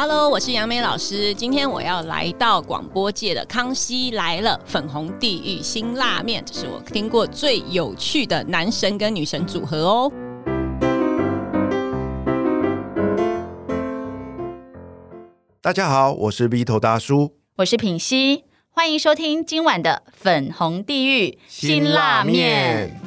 Hello，我是杨梅老师。今天我要来到广播界的《康熙来了》粉红地狱新辣面，这是我听过最有趣的男神跟女神组合哦。大家好，我是 V 头大叔，我是品熙，欢迎收听今晚的粉红地狱辛辣面。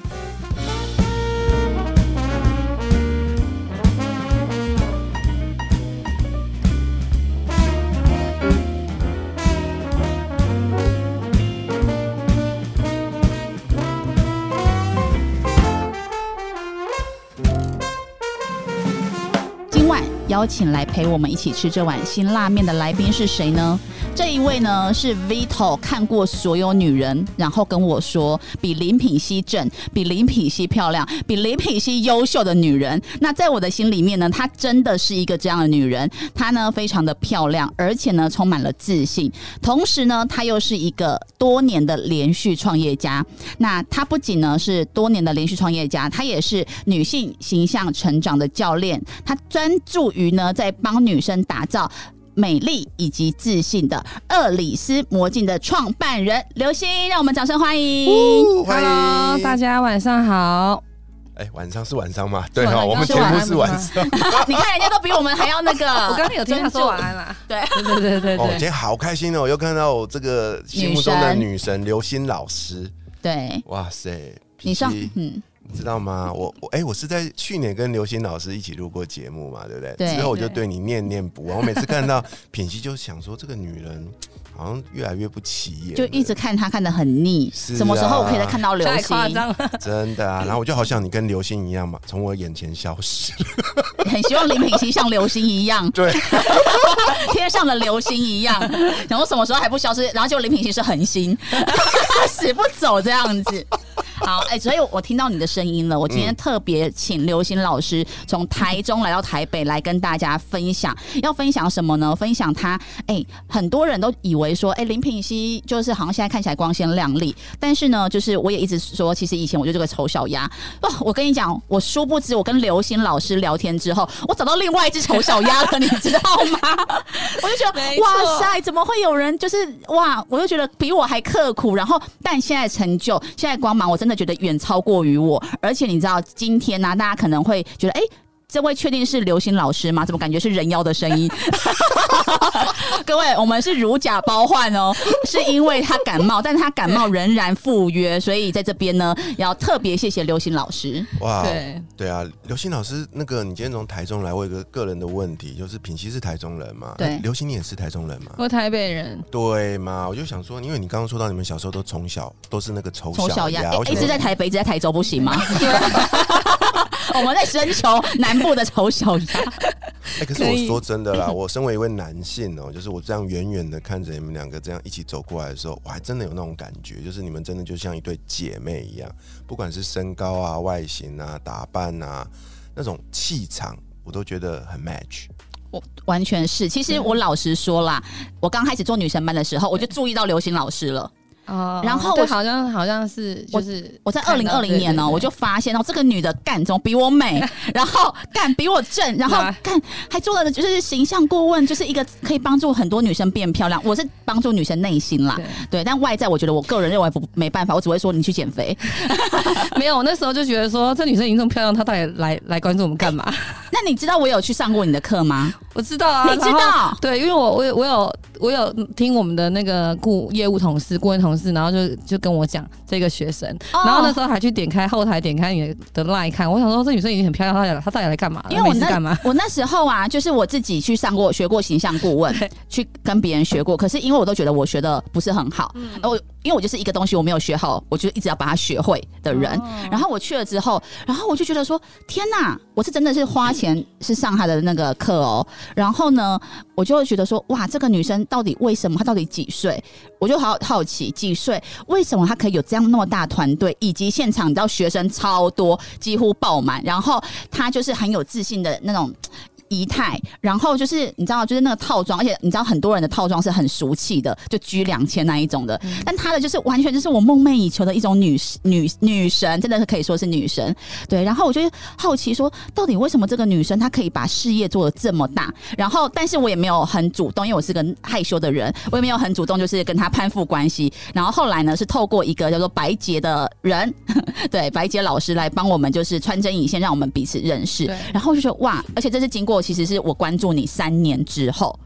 邀请来陪我们一起吃这碗辛辣面的来宾是谁呢？这一位呢是 Vito 看过所有女人，然后跟我说比林品熙正、比林品熙漂亮、比林品熙优秀的女人。那在我的心里面呢，她真的是一个这样的女人。她呢非常的漂亮，而且呢充满了自信，同时呢她又是一个多年的连续创业家。那她不仅呢是多年的连续创业家，她也是女性形象成长的教练。她专注于呢在帮女生打造。美丽以及自信的厄里斯魔镜的创办人刘星，让我们掌声欢迎。欢迎 Hello，大家晚上好。哎，晚上是晚上吗？对晚哈，我们全部是晚上。你看人家都比我们还要那个，我刚刚有听他说晚安啦。对，对对对对哦，今，天好开心哦，又看到我这个心目中的女神刘欣老师。对，哇塞，你上嗯，你知道吗？我我哎、我是在去年跟刘欣老师一起录过节目嘛，对不对？对之后我就对你念念不忘。我每次看到品熙，就想说这个女人好像越来越不起眼，就一直看她看的很腻。是啊什么时候我可以再看到刘太星？夸张了。真的啊。然后我就好像你跟刘星一样嘛，从我眼前消失。很希望林品熙像流星一样，对，天上的流星一样。然后什么时候还不消失？然后就林品熙是恒星，死不走这样子。好，哎、所以我听到你的声音了。我今天特别请刘星老师从台中来到台北来跟大家分享，要分享什么呢？分享他，哎、很多人都以为说，哎、林品熙就是好像现在看起来光鲜亮丽，但是呢，就是我也一直说，其实以前我就是个丑小鸭。哦，我跟你讲，我殊不知，我跟刘星老师聊天之后，我找到另外一只丑小鸭了，你知道吗？我就觉得哇塞，怎么会有人就是哇？我就觉得比我还刻苦，然后但现在成就，现在光芒，我真的觉得远超过于我。而且你知道，今天呢、大家可能会觉得，哎、这位确定是刘星老师吗？怎么感觉是人妖的声音？各位，我们是如假包换哦，是因为他感冒，但是他感冒仍然赴约，所以在这边呢，要特别谢谢刘星老师。哇，对对啊，刘星老师，那个你今天从台中来，我有个个人的问题，就是品熙是台中人嘛？对那刘星你也是台中人嘛？我台北人，对嘛？我就想说，因为你刚刚说到你们小时候都从小都是那个丑丑小鸭，一直在台北，一直在台州，不行吗？我们在征求南部的丑小鸭。哎、可是我说真的啦，我身为一位男性哦、就是我这样远远的看着你们两个这样一起走过来的时候，我还真的有那种感觉，就是你们真的就像一对姐妹一样，不管是身高啊、外形啊、打扮啊，那种气场，我都觉得很 match。我完全是，其实我老实说啦，我刚开始做女生班的时候，我就注意到刘星老师了。哦然后我好像好像是就是我在二零二零年呢、我就发现哦，这个女的干中比我美，然后 干比我正，然后干还做了就是形象顾问，就是一个可以帮助很多女生变漂亮。我是帮助女生内心啦，对对，但外在我觉得我个人认为不没办法，我只会说你去减肥。没有，我那时候就觉得说这女生已经这么漂亮，她到底来来关注我们干嘛？那你知道我有去上过你的课吗？我知道啊，你知道对，因为我我有我有我有听我们的那个顾业务同事、顾问同事，然后就就跟我讲这个学生，哦然后那时候还去点开后台点开你的 line 看，我想说这女生已经很漂亮，她她到底来干嘛？因为我那干嘛？我那时候啊，就是我自己去上过学过形象顾问，去跟别人学过。可是因为我都觉得我学的不是很好，嗯我因为我就是一个东西我没有学好，我就一直要把它学会的人。哦然后我去了之后，然后我就觉得说，天哪，我是真的是花钱 是上他的那个课哦。然后呢，我就会觉得说，哇，这个女生到底为什么？她到底几岁？我就好好奇，几岁？为什么她可以有这样那么大团队，以及现场你知道学生超多，几乎爆满，然后她就是很有自信的那种。仪态，然后就是你知道，就是那个套装，而且你知道很多人的套装是很俗气的，就居两千那一种的，但她的就是完全就是我梦寐以求的一种女女女神，真的是可以说是女神。对，然后我就好奇说，到底为什么这个女生她可以把事业做的这么大？然后，但是我也没有很主动，因为我是个害羞的人，我也没有很主动，就是跟她攀附关系。然后后来呢，是透过一个叫做白洁的人，对白洁老师来帮我们，就是穿针引线，让我们彼此认识。然后就觉得哇，而且这是经过其实是我关注你三年之后，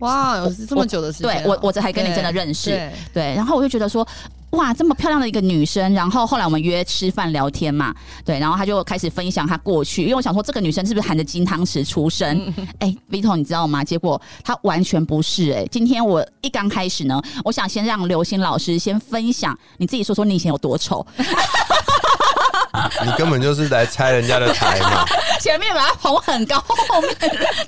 哇，有这么久的时间哦，对我我这还跟你真的认识，对。对，然后我就觉得说，哇，这么漂亮的一个女生，然后后来我们约吃饭聊天嘛，对，然后她就开始分享她过去，因为我想说这个女生是不是含着金汤匙出生？哎、v i t o 你知道吗？结果她完全不是哎、今天我一刚开始呢，我想先让刘星老师先分享，你自己说说你以前有多丑，你根本就是来拆人家的台嘛。前面把它捧很高，后面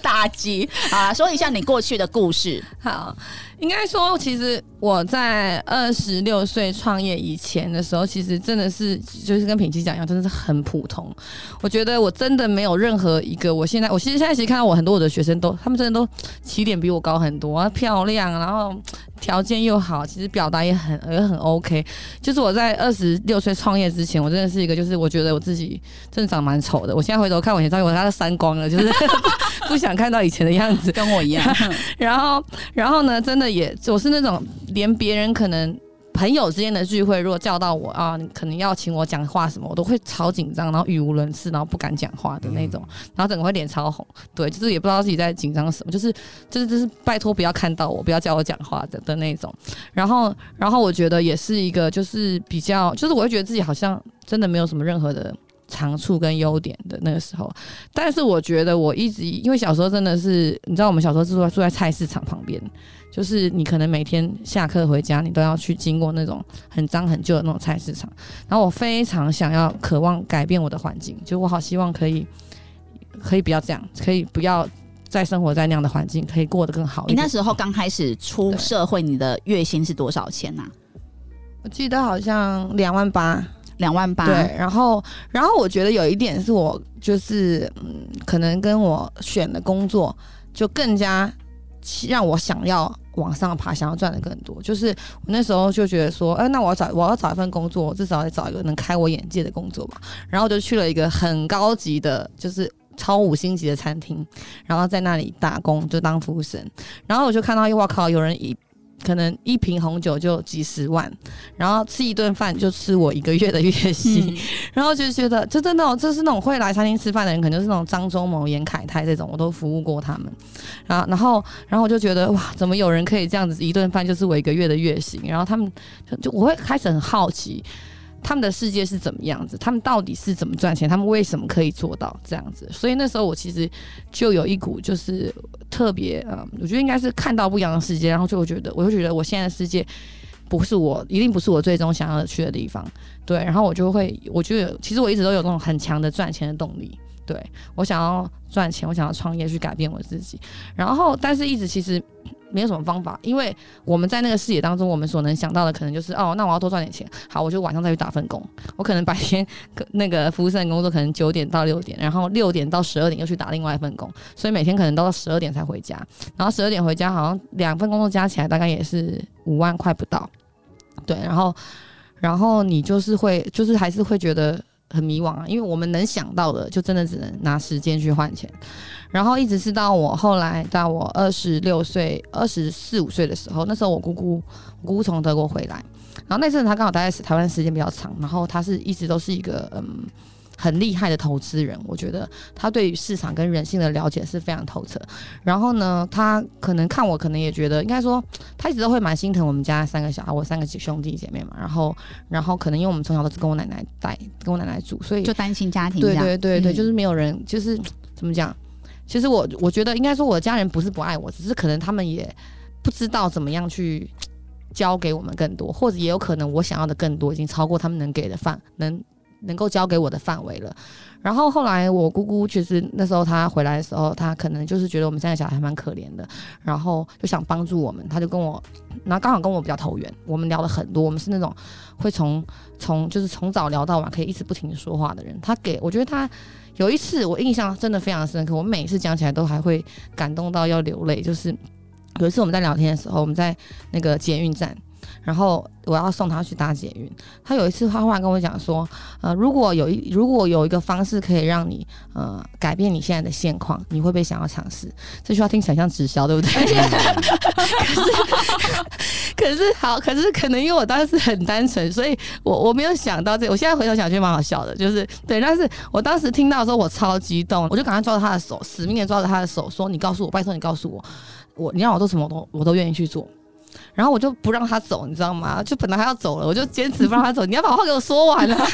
打击啊，说一下你过去的故事。好，应该说，其实我在二十六岁创业以前的时候，其实真的是就是跟品琪讲一样，真的是很普通。我觉得我真的没有任何一个，我现在我其实现在其实看到我很多我的学生都，他们真的都起点比我高很多，啊漂亮，然后条件又好，其实表达也很也很 OK。就是我在二十六岁创业之前，我真的是一个，就是我觉得我自己真的长蛮丑的。我现在回头看我以前照片，我他都删光了，就是 不想看到以前的样子。跟我一样，然后，然后呢，真的也，我是那种连别人可能朋友之间的聚会，如果叫到我啊，你可能要请我讲话什么，我都会超紧张，然后语无伦次，然后不敢讲话的那种，然后整个会脸超红。对，就是也不知道自己在紧张什么，就是就是就是拜托不要看到我，不要叫我讲话的的那种。然后，然后我觉得也是一个，就是比较，就是我会觉得自己好像真的没有什么任何的。长处跟优点的那个时候，但是我觉得我一直因为小时候真的是，你知道我们小时候是住在住在菜市场旁边，就是你可能每天下课回家，你都要去经过那种很脏很旧的那种菜市场。然后我非常想要、渴望改变我的环境，就我好希望可以，可以不要这样，可以不要再生活在那样的环境，可以过得更好。你那时候刚开始出社会，你的月薪是多少钱呐、我记得好像两万八，两万八。对，然后然后我觉得有一点是我就是嗯，可能跟我选的工作就更加让我想要往上爬，想要赚的更多。就是我那时候就觉得说，哎、那我要找我要找一份工作，至少得找一个能开我眼界的工作吧。然后就去了一个很高级的，就是。超五星级的餐厅，然后在那里打工，就当服务生。然后我就看到，哇靠，有人一可能一瓶红酒就几十万，然后吃一顿饭就吃我一个月的月薪。嗯 然后就觉得，就真的、哦，就是那种会来餐厅吃饭的人，可能就是那种张忠谋、严凯泰这种，我都服务过他们。然后，然后，然后我就觉得，哇，怎么有人可以这样子一顿饭就是我一个月的月薪？然后他们就就我会开始很好奇。他们的世界是怎么样子？他们到底是怎么赚钱？他们为什么可以做到这样子？所以那时候我其实就有一股就是特别，嗯，我觉得应该是看到不一样的世界，然后就会觉得，我就觉得我现在的世界不是我，一定不是我最终想要去的地方。对，然后我就会，我觉得其实我一直都有那种很强的赚钱的动力。对我想要赚钱，我想要创业去改变我自己。然后，但是一直其实没有什么方法，因为我们在那个视野当中，我们所能想到的可能就是哦，那我要多赚点钱，好，我就晚上再去打份工。我可能白天那个服务生的工作可能九点到六点，然后六点到十二点又去打另外一份工，所以每天可能都到十二点才回家。然后十二点回家，好像两份工作加起来大概也是五万块不到。对，然后然后你就是会，就是还是会觉得很迷惘啊，因为我们能想到的，就真的只能拿时间去换钱。然后一直是到我后来到我二十六岁、二十四五岁的时候，那时候我姑姑姑姑从德国回来，然后那阵她刚好待在台湾时间比较长，然后她是一直都是一个嗯很厉害的投资人，我觉得他对于市场跟人性的了解是非常透彻。然后呢，他可能看我，可能也觉得应该说，他一直都会蛮心疼我们家三个小孩，我三个兄弟姐妹嘛。然后，然后可能因为我们从小都是跟我奶奶带，跟我奶奶住，所以就单亲家庭对。对对对，嗯就是没有人，就是怎么讲？其实我我觉得应该说，我的家人不是不爱我，只是可能他们也不知道怎么样去教给我们更多，或者也有可能我想要的更多，已经超过他们能给的范能能够交给我的范围了。然后后来我姑姑其实那时候她回来的时候，她可能就是觉得我们三个小孩还蛮可怜的，然后就想帮助我们，她就跟我，然后刚好跟我比较投缘，我们聊了很多，我们是那种会从从就是从早聊到晚，可以一直不停的说话的人。她给我觉得她有一次我印象真的非常深刻，我每次讲起来都还会感动到要流泪。就是有一次我们在聊天的时候，我们在那个捷运站。然后我要送他去搭捷运，他有一次他忽然跟我讲说，呃，如果有一如果有一个方式可以让你呃改变你现在的现况，你会不会想要尝试？这句话听起来像直销，对不对？可是可是好，可是可能因为我当时很单纯，所以我我没有想到这。我现在回头想，觉得蛮好笑的，就是对。但是我当时听到的时候，我超激动，我就赶快抓着他的手，死命的抓着他的手，说：“你告诉我，拜托你告诉我，我你让我做什么，我都我都愿意去做。”然后我就不让他走，你知道吗？就本来他要走了，我就坚持不让他走。你要把话给我说完啊！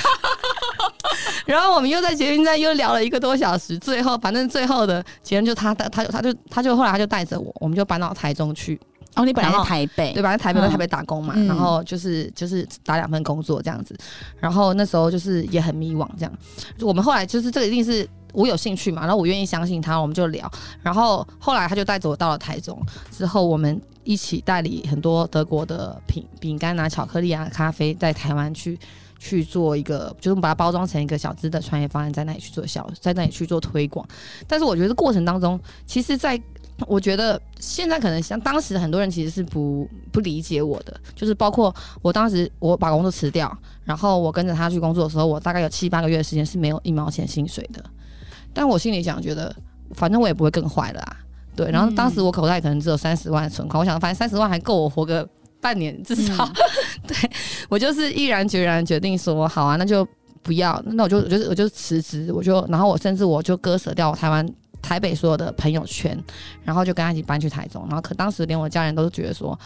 然后我们又在捷运站又聊了一个多小时，最后反正最后的结论就他带他他就他就后来他就带着我，我们就搬到台中去。哦，你本来在台北，对，吧？在台北在台北打工嘛，然后就是就是打两份工作这样子。然后那时候就是也很迷惘，这样。我们后来就是这个一定是。我有兴趣嘛，然后我愿意相信他，我们就聊。然后后来他就带着我到了台中，之后我们一起代理很多德国的品饼干啊、巧克力啊、咖啡，在台湾去去做一个，就是把它包装成一个小资的创业方案，在那里去做小，在那里去做推广。但是我觉得过程当中，其实在我觉得现在可能像当时很多人其实是不不理解我的，就是包括我当时我把工作辞掉，然后我跟着他去工作的时候，我大概有七八个月的时间是没有一毛钱薪水的。但我心里想，觉得反正我也不会更坏了啊，对。然后当时我口袋可能只有三十万存款，我想反正三十万还够我活个半年至少。对我就是毅然决然决定说，好啊，那就不要，那我就我就我就辞职，我就然后我甚至我就割舍掉台湾台北所有的朋友圈，然后就跟他一起搬去台中。然后可当时连我家人都觉得说。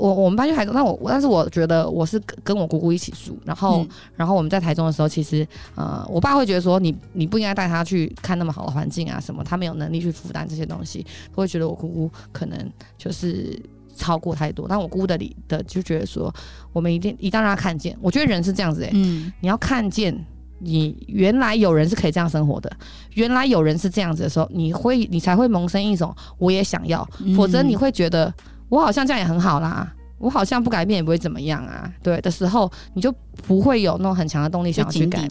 我我们搬去台中，那我但是我觉得我是跟我姑姑一起住，然后然后我们在台中的时候，其实呃，我爸会觉得说你你不应该带他去看那么好的环境啊什么，他没有能力去负担这些东西，会觉得我姑姑可能就是超过太多。但我姑姑的理的就觉得说，我们一定一定要让他看见。我觉得人是这样子哎，嗯，你要看见你原来有人是可以这样生活的，原来有人是这样子的时候，你会你才会萌生一种我也想要，否则你会觉得。我好像这样也很好啦。我好像不改变也不会怎么样啊，对的时候你就不会有那种很强的动力想要去改变。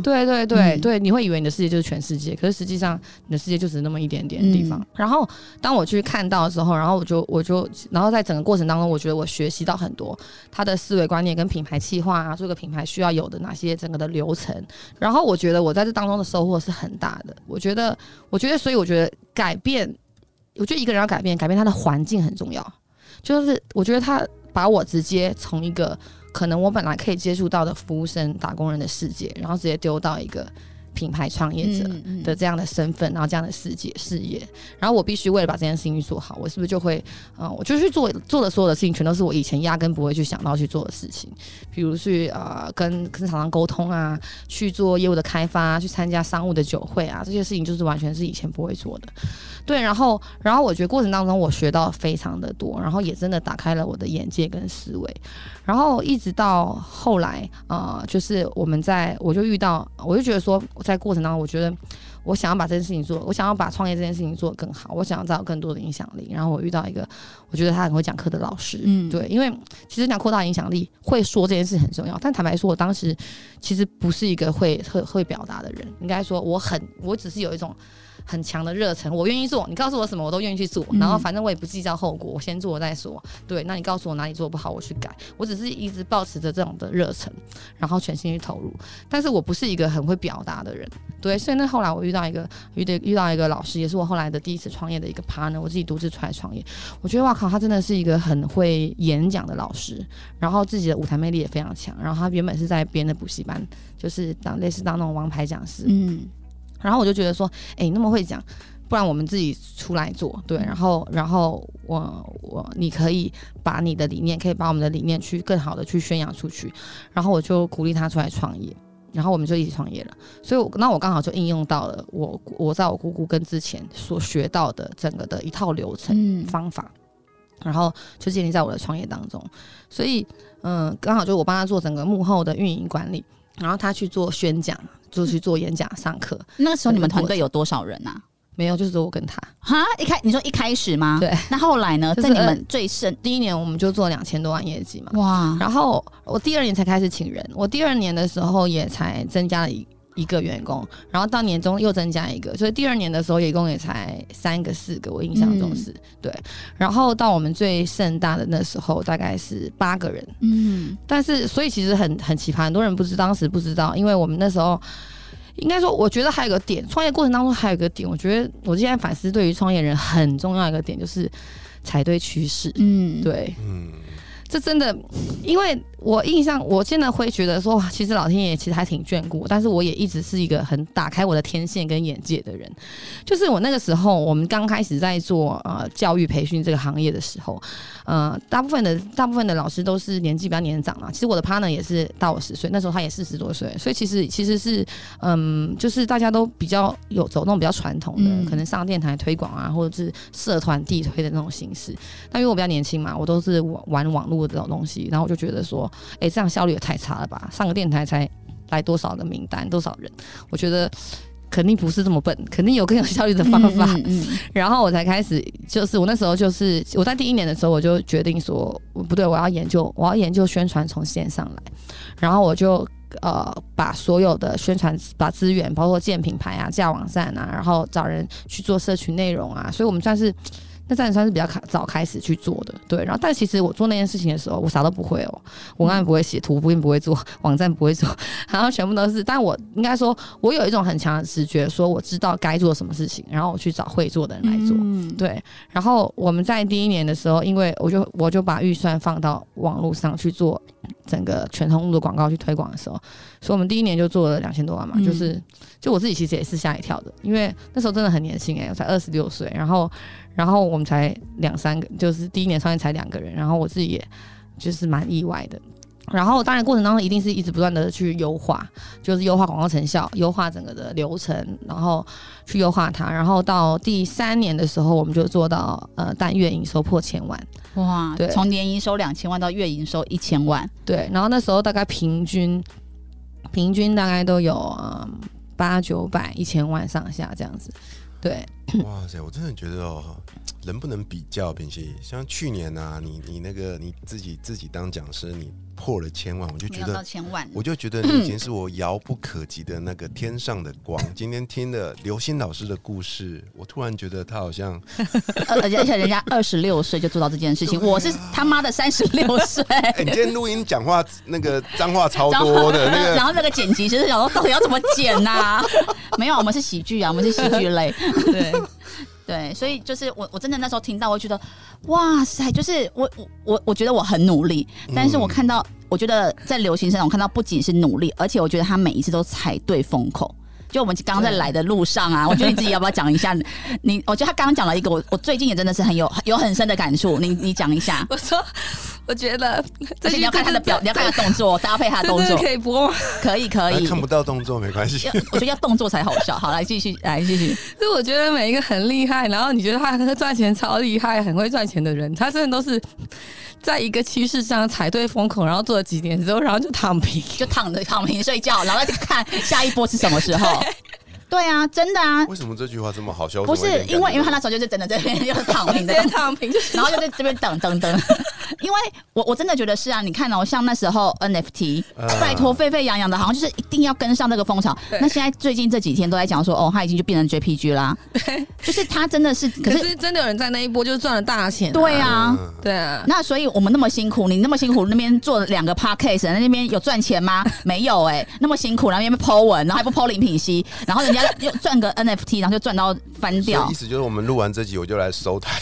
对对对对，你会以为你的世界就是全世界，可是实际上你的世界就只是那么一点点地方。然后当我去看到的时候，然后我就我就然后在整个过程当中，我觉得我学习到很多他的思维观念跟品牌企划啊，做个品牌需要有的哪些整个的流程。然后我觉得我在这当中的收获是很大的。我觉得我觉得所以我觉得改变，我觉得一个人要改变，改变他的环境很重要。就是我觉得他把我直接从一个可能我本来可以接触到的服务生、打工人的世界，然后直接丢到一个。品牌创业者的这样的身份，然后这样的世界事业，然后我必须为了把这件事情做好，我是不是就会，嗯，我就去做做的所有的事情，全都是我以前压根不会去想到去做的事情，比如去呃跟跟厂商沟通啊，去做业务的开发，去参加商务的酒会啊，这些事情就是完全是以前不会做的。对，然后然后我觉得过程当中我学到非常的多，然后也真的打开了我的眼界跟思维。然后一直到后来，呃，就是我们在，我就遇到，我就觉得说，在过程当中，我觉得我想要把这件事情做，我想要把创业这件事情做得更好，我想要有更多的影响力。然后我遇到一个，我觉得他很会讲课的老师，嗯，对，因为其实讲扩大影响力，会说这件事很重要。但坦白说，我当时其实不是一个会会会表达的人，应该说我很，我只是有一种。很强的热忱，我愿意做。你告诉我什么，我都愿意去做。然后反正我也不计较后果，我先做再说。对，那你告诉我哪里做不好，我去改。我只是一直保持着这种的热忱，然后全心去投入。但是我不是一个很会表达的人，对。所以那后来我遇到一个遇到遇到一个老师，也是我后来的第一次创业的一个 partner，我自己独自出来创业。我觉得哇靠，他真的是一个很会演讲的老师，然后自己的舞台魅力也非常强。然后他原本是在编的补习班，就是当类似当那种王牌讲师，嗯。然后我就觉得说，哎，那么会讲，不然我们自己出来做，对。然后，然后我我你可以把你的理念，可以把我们的理念去更好的去宣扬出去。然后我就鼓励他出来创业，然后我们就一起创业了。所以，那我刚好就应用到了我我在我姑姑跟之前所学到的整个的一套流程方法，然后就建立在我的创业当中。所以，嗯，刚好就我帮他做整个幕后的运营管理。然后他去做宣讲，就去做演讲、上课，那个时候你们团队有多少人啊？没有，就是我跟他。哈，一开你说一开始吗？对。那后来呢？就是在你们最盛第一年我们就做两千多万业绩嘛，哇，然后我第二年才开始请人，我第二年的时候也才增加了一一个员工，然后到年终又增加一个，所以第二年的时候一共也才三个四个，我印象中是、对。然后到我们最盛大的那时候大概是八个人，嗯，但是所以其实很很奇葩，很多人不知当时不知道，因为我们那时候。应该说，我觉得还有个点，创业过程当中还有个点，我觉得我现在反思，对于创业人很重要一个点就是踩对趋势。嗯，对，嗯，这真的，因为我印象，我现在会觉得说，哇其实老天爷其实还挺眷顾，但是我也一直是一个很打开我的天线跟眼界的人。就是我那个时候，我们刚开始在做呃教育培训这个行业的时候，呃，大部分的大部分的老师都是年纪比较年长嘛。其实我的 partner 也是大我十岁，那时候他也四十多岁，所以其实其实是嗯，就是大家都比较有走那种比较传统的，嗯可能上电台推广啊，或者是社团地推的那种形式。那因为我比较年轻嘛，我都是玩玩网络的这种东西，然后我就觉得说，哎、这样效率也太差了吧？上个电台才来多少个名单，多少人？我觉得肯定不是这么笨，肯定有更有效率的方法。嗯嗯嗯 然后我才开始，就是我那时候就是我在第一年的时候，我就决定说，不对，我要研究，我要研究宣传从线上来，然后我就。呃，把所有的宣传、把资源，包括建品牌啊、架网站啊，然后找人去做社群内容啊，所以我们算是那算算是比较开早开始去做的，对。然后，但其实我做那件事情的时候，我啥都不会哦，文案不会写，图片不会做，网站不会做，然后全部都是。但我应该说，我有一种很强的直觉，说我知道该做什么事情，然后我去找会做的人来做。嗯对，然后我们在第一年的时候，因为我就我就把预算放到网络上去做整个全通路的广告去推广的时候，所以我们第一年就做了两千多万嘛，嗯就是就我自己其实也是吓一跳的，因为那时候真的很年轻哎、我才二十六岁，然后然后我们才两三个，就是第一年创业才两个人，然后我自己也就是蛮意外的。然后，当然过程当中一定是一直不断的去优化，就是优化广告成效，优化整个的流程，然后去优化它。然后到第三年的时候，我们就做到呃单月营收破千万，哇，对从年营收两千万到月营收一千万，对。然后那时候大概平均平均大概都有嗯八九百一千万上下这样子，对。哇塞，我真的觉得哦，能不能比较，平时像去年啊，你你那个你自己自己当讲师，你破了千万，我就觉得。千万，我就觉得你已经是我遥不可及的那个天上的光。今天听了刘星老师的故事，我突然觉得他好像而而且而且人家二十六岁就做到这件事情，啊我是他妈的三十六岁。哎、你今天录音讲话那个脏话超多的，那个然后那个剪辑其实想说到底要怎么剪呐、没有，我们是喜剧啊，我们是喜剧类。对，对，所以就是我我真的那时候听到，我觉得哇塞，就是我我我我觉得我很努力，但是我看到，我觉得在流行身上，我看到不仅是努力，而且我觉得他每一次都踩对风口。就我们刚刚在来的路上啊，我觉得你自己要不要讲一下？你我觉得他刚刚讲了一个，我我最近也真的是很有有很深的感触，你你讲一下。我说，我觉得而且你要看他的表，你要看他的动作，搭配他的动作，可以播吗？可以可以。看不到动作没关系。我觉得要动作才好笑。好，来继续，来继续。就我觉得每一个很厉害，然后你觉得他很赚钱超厉害、很会赚钱的人，他真的都是在一个趋势上踩对风口，然后做了几年之后，然后就躺平。就躺着躺平睡觉，然后再看下一波是什么时候。对啊，真的啊，为什么这句话这么好笑？不是因为因为他那时候就是真的在那边就是躺平的 躺平，然后就在这边等等等。因为我我真的觉得是啊，你看哦，像那时候 NFT，、呃拜托沸沸扬扬的，好像就是一定要跟上这个风潮。那现在最近这几天都在讲说，哦，他已经就变成 JPG 啦，就是他真的是，可是可是真的有人在那一波就是赚了大钱、对，啊。嗯对啊。那所以我们那么辛苦，你那么辛苦，那边做两个 podcast，那边有赚钱吗？没有哎、那么辛苦，然后那边 Po 文，然后还不 Po 林品熙，然后人家又赚个 NFT，然后就赚到翻掉意。思就是我们录完这集我就来收台。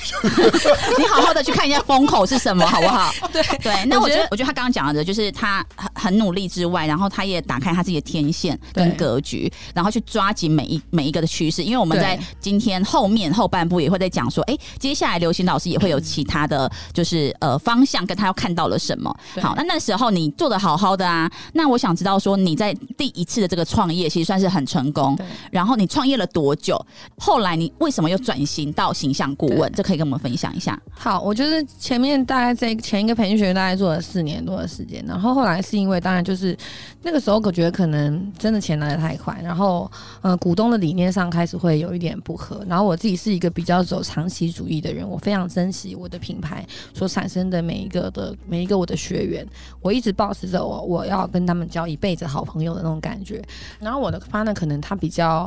你好好的去看一下风口是什么，好不好？对对，那我我觉得，我觉得他刚刚讲的，就是他很很努力之外，然后他也打开他自己的天线跟格局，然后去抓紧每一每一个的趋势。因为我们在今天后面后半部也会在讲说，哎、接下来刘星老师也会有其他的就是呃方向，跟他要看到了什么。好，那那时候你做的好好的啊，那我想知道说你在第一次的这个创业，其实算是很成功。对然后你创业了多久？后来来你为什么又转型到形象顾问？这可以跟我们分享一下。好，我就是前面大概在前一个培训学院大概做了四年多的时间，然后后来是因为当然就是那个时候我觉得可能真的钱来的太快，然后呃股东的理念上开始会有一点不合，然后我自己是一个比较走长期主义的人，我非常珍惜我的品牌所产生的每一个的每一个我的学员，我一直保持着我我要跟他们交一辈子好朋友的那种感觉，然后我的 partner 可能他比较。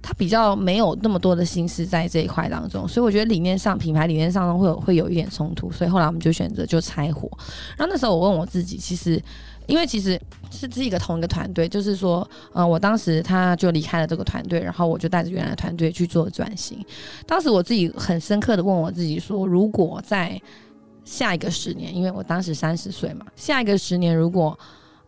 他比较没有那么多的心思在这一块当中，所以我觉得理念上、品牌理念上呢会有会有一点冲突，所以后来我们就选择就拆伙。然后那时候我问我自己，其实因为其实是是一个同一个团队，就是说，呃，我当时他就离开了这个团队，然后我就带着原来的团队去做转型。当时我自己很深刻的问我自己说，如果在下一个十年，因为我当时三十岁嘛，下一个十年如果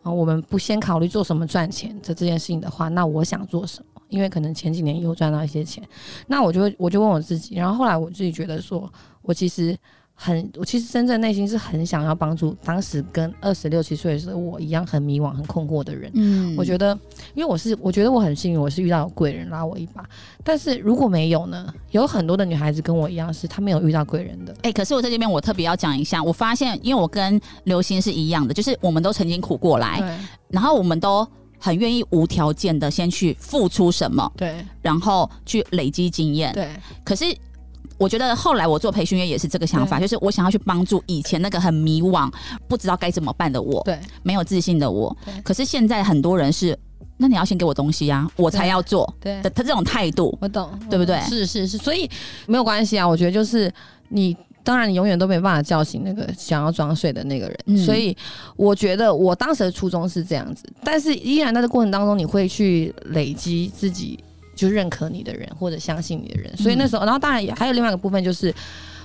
啊我们不先考虑做什么赚钱的这件事情的话，那我想做什么？因为可能前几年又赚到一些钱，那我就会我就问我自己，然后后来我自己觉得说，我其实很，我其实真正内心是很想要帮助当时跟二十六七岁的时候我一样很迷惘、很困惑的人。嗯，我觉得，因为我是我觉得我很幸运，我是遇到有贵人拉我一把。但是如果没有呢？有很多的女孩子跟我一样，是她没有遇到贵人的。哎，可是我在这边我特别要讲一下，我发现，因为我跟刘星是一样的，就是我们都曾经苦过来，然后我们都。很愿意无条件的先去付出什么，对，然后去累积经验，对。可是我觉得后来我做培训员也是这个想法，就是我想要去帮助以前那个很迷惘、不知道该怎么办的我，对，没有自信的我。可是现在很多人是，那你要先给我东西呀，我才要做。对，他这种态度，我懂，对不对？是是是，所以没有关系啊。我觉得就是你。当然，你永远都没办法叫醒那个想要装睡的那个人，所以我觉得我当时的初衷是这样子。但是依然在这过程当中，你会去累积自己就认可你的人或者相信你的人。所以那时候，然后当然也还有另外一个部分就是。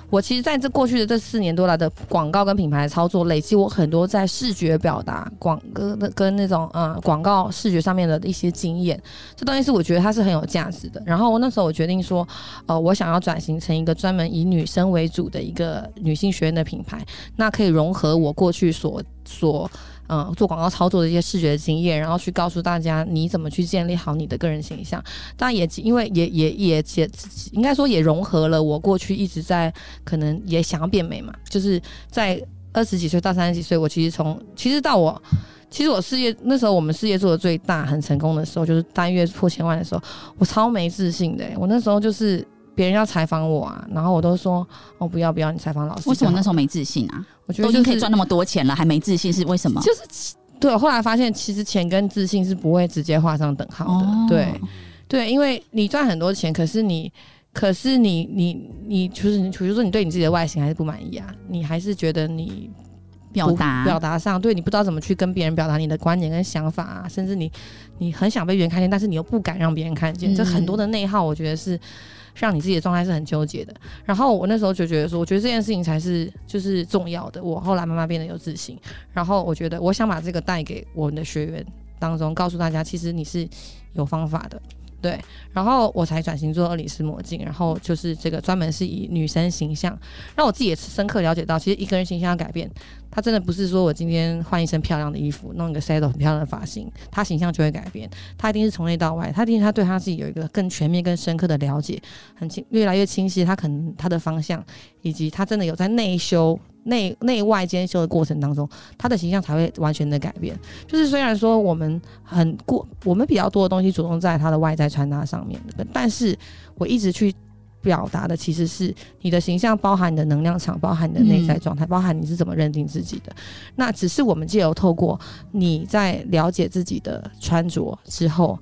我其实在这过去的这四年多来的广告跟品牌操作，累积我很多在视觉表达、广跟跟那种呃广告视觉上面的一些经验。这东西是我觉得它是很有价值的。然后我那时候我决定说，呃，我想要转型成一个专门以女生为主的一个女性学院的品牌，那可以融合我过去所所。嗯，做广告操作的一些视觉经验，然后去告诉大家你怎么去建立好你的个人形象。当然也因为也也也也应该说也融合了我过去一直在可能也想要变美嘛，就是在二十几岁到三十几岁，我其实从其实到我其实我事业那时候我们事业做的最大很成功的时候，就是单月破千万的时候，我超没自信的。我那时候就是别人要采访我啊，然后我都说哦不要不要，你采访老师。为什么那时候没自信啊？我觉得已经可以赚那么多钱了，还没自信是为什么？就是对，后来发现其实钱跟自信是不会直接画上等号的。对，对，因为你赚很多钱，可是你，可是你，你，你就是你，比如说你对你自己的外形还是不满意啊，你还是觉得你表达表达上，对你不知道怎么去跟别人表达你的观点跟想法啊，甚至你你很想被别人看见，但是你又不敢让别人看见，这很多的内耗，我觉得是。让你自己的状态是很纠结的。然后我那时候就觉得说，我觉得这件事情才是就是重要的。我后来慢慢变得有自信。然后我觉得我想把这个带给我们的学员当中，告诉大家，其实你是有方法的。对，然后我才转型做二里斯魔镜，然后就是这个专门是以女生形象，让我自己也深刻了解到，其实一个人形象要改变，他真的不是说我今天换一身漂亮的衣服，弄一个 set 很漂亮的发型，他形象就会改变。他一定是从内到外，他一定他对他自己有一个更全面、更深刻的了解，很清越来越清晰，他可能他的方向，以及他真的有在内修。内内外兼修的过程当中，他的形象才会完全的改变。就是虽然说我们很过，我们比较多的东西主动在他的外在穿搭上面，但是我一直去表达的其实是你的形象包含你的能量场，包含你的内在状态，包含你是怎么认定自己的。那只是我们借由透过你在了解自己的穿着之后。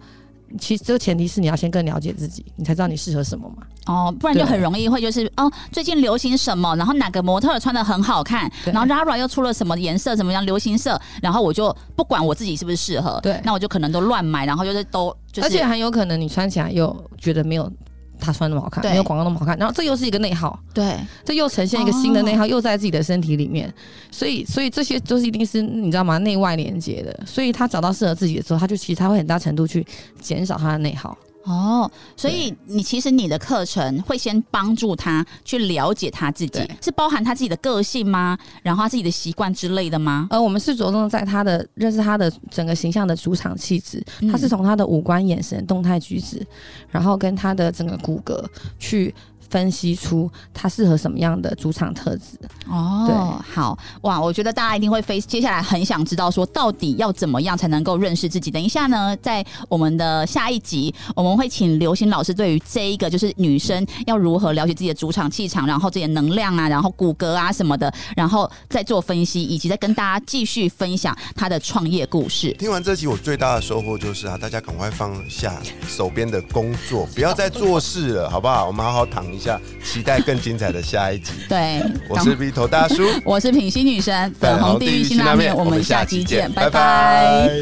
其实这个前提是你要先更了解自己，你才知道你适合什么嘛。哦，不然就很容易会就是哦，最近流行什么，然后哪个模特穿的很好看，然后 Rara 又出了什么颜色，怎么样流行色，然后我就不管我自己是不是适合，对，那我就可能都乱买，然后就是都，而且很有可能你穿起来又觉得没有。他穿那么好看，没有广告那么好看，然后这又是一个内耗，对，这又呈现一个新的内耗，又在自己的身体里面，所以，所以这些都是一定是你知道吗？内外连接的，所以他找到适合自己的时候，他就其实他会很大程度去减少他的内耗。哦，所以你其实你的课程会先帮助他去了解他自己，是包含他自己的个性吗？然后他自己的习惯之类的吗？呃，我们是着重在他的认识他的整个形象的主场气质，嗯他是从他的五官、眼神、动态举止，然后跟他的整个骨骼去分析出他适合什么样的主场特质。哦，对好哇，我觉得大家一定会非接下来很想知道说，到底要怎么样才能够认识自己？等一下呢，在我们的下一集，我们会请刘星老师对于这一个就是女生要如何了解自己的主场气场，然后自己的能量啊，然后骨骼啊什么的，然后再做分析，以及再跟大家继续分享她的创业故事。听完这集，我最大的收获就是啊，大家赶快放下手边的工作，不要再做事了，好不好？我们好好躺一下，期待更精彩的下一集。对，我是 V 头大叔，我是品心女神，粉红地狱辛拉面，我们下期见，拜。拜拜